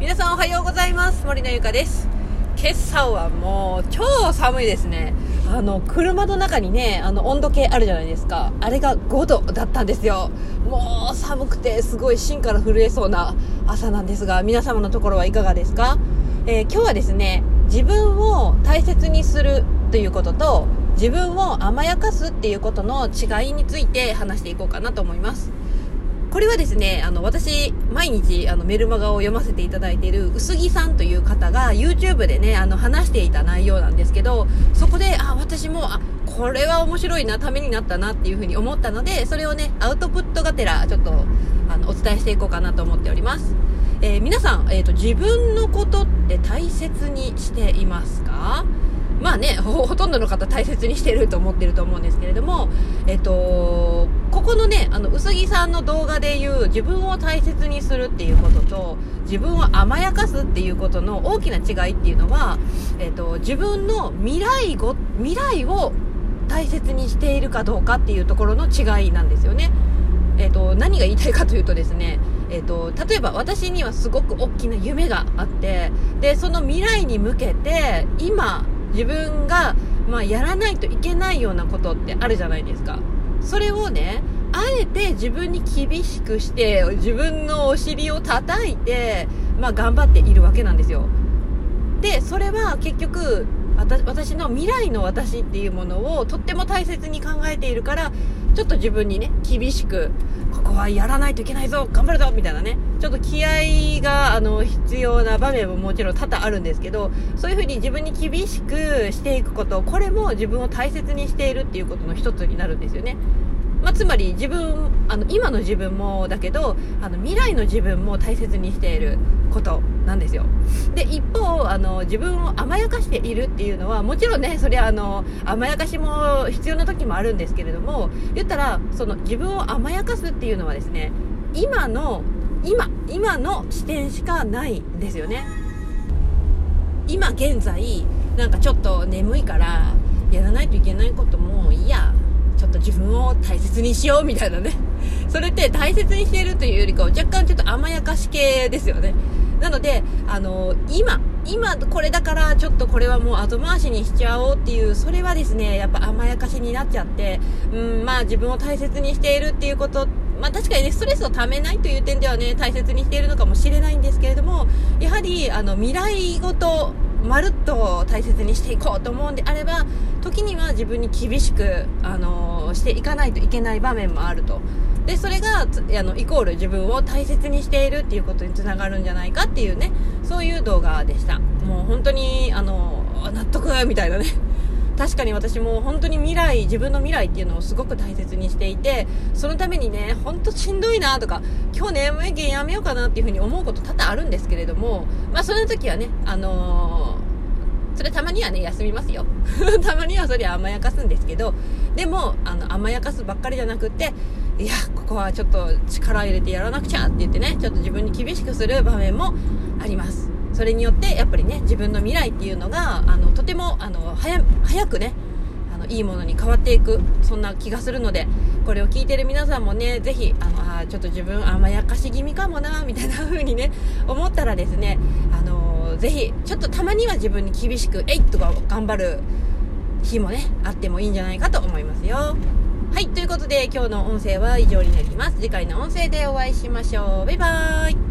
皆さんおはようございます。森のゆかです。今朝はもう超寒いですね。あの車の中にねあの温度計あるじゃないですか。あれが5度だったんですよ。もう寒くてすごい芯から震えそうな朝なんですが皆様のところはいかがですか、えー、今日はですね自分を大切にするということと自分を甘やかすっていうことの違いについて話していこうかなと思います。これはですね、あの、私、毎日、あの、メルマガを読ませていただいている、薄木さんという方が、YouTube でね、あの、話していた内容なんですけど、そこで、あ、私も、あ、これは面白いな、ためになったなっていうふうに思ったので、それをね、アウトプットがてら、ちょっと、あの、お伝えしていこうかなと思っております。えー、皆さん、えっ、ー、と、自分のことって大切にしていますか？まあねほ、ほとんどの方大切にしてると思ってると思うんですけれども、えっと、ここのね、あの、うすぎさんの動画で言う自分を大切にするっていうことと、自分を甘やかすっていうことの大きな違いっていうのは、えっと、自分の未来ご、未来を大切にしているかどうかっていうところの違いなんですよね。えっと、何が言いたいかというとですね、えっと、例えば私にはすごく大きな夢があって、で、その未来に向けて、今、自分が、まあ、やらないといけないようなことってあるじゃないですか。それをね、あえて自分に厳しくして、自分のお尻を叩いて、まあ、頑張っているわけなんですよ。で、それは結局、私の未来の私っていうものをとっても大切に考えているからちょっと自分にね厳しくここはやらないといけないぞ頑張るぞみたいなね。ちょっと気合があの必要な場面ももちろん多々あるんですけどそういう風に自分に厳しくしていくことこれも自分を大切にしているっていうことの一つになるんですよね。まあ、つまり自分あの今の自分もだけどあの未来の自分も大切にしている。ことなんですよで一方あの自分を甘やかしているっていうのはもちろんねそれはあの甘やかしも必要な時もあるんですけれども言ったらその自分を甘やかすっていうのはですね今の今今の視点しかないんですよね今現在なんかちょっと眠いからやらないといけないこともいいやちょっと自分を大切にしようみたいなね。それって大切にしているというよりかは若干ちょっと甘やかし系ですよね。なので、あの、今、今これだからちょっとこれはもう後回しにしちゃおうっていう、それはですね、やっぱ甘やかしになっちゃって、うん、まあ自分を大切にしているっていうことまあ、確かにね、ストレスをためないという点ではね、大切にしているのかもしれないんですけれども、やはり、あの、未来ごと、まるっと大切にしていこうと思うんであれば時には自分に厳しく、あのしていかないといけない場面もあると。でそれがあのイコール自分を大切にしているっていうことにつながるんじゃないかっていうねそういう動画でした。もう本当にあの納得みたいなね。確かに私も本当に未来自分の未来っていうのをすごく大切にしていてそのためにね本当しんどいなとか今日ね MA ゲやめようかなっていうふうに思うこと多々あるんですけれどもまあその時はねあのー、それたまにはね休みますよ。たまにはそれは甘やかすんですけどでもあの甘やかすばっかりじゃなくていやここはちょっと力入れてやらなくちゃって言ってねちょっと自分に厳しくする場面もあります。それによってやっぱりね自分の未来っていうのがあのとてもあの早早くねあのいいものに変わっていくそんな気がするのでこれを聞いてる皆さんもねぜひあのあちょっと自分甘やかし気味かもなみたいな風にね思ったらですねあのぜひちょっとたまには自分に厳しくえいっとか頑張る日もねあってもいいんじゃないかと思いますよ。はいということで今日の音声は以上になります。次回の音声でお会いしましょう。バイバーイ。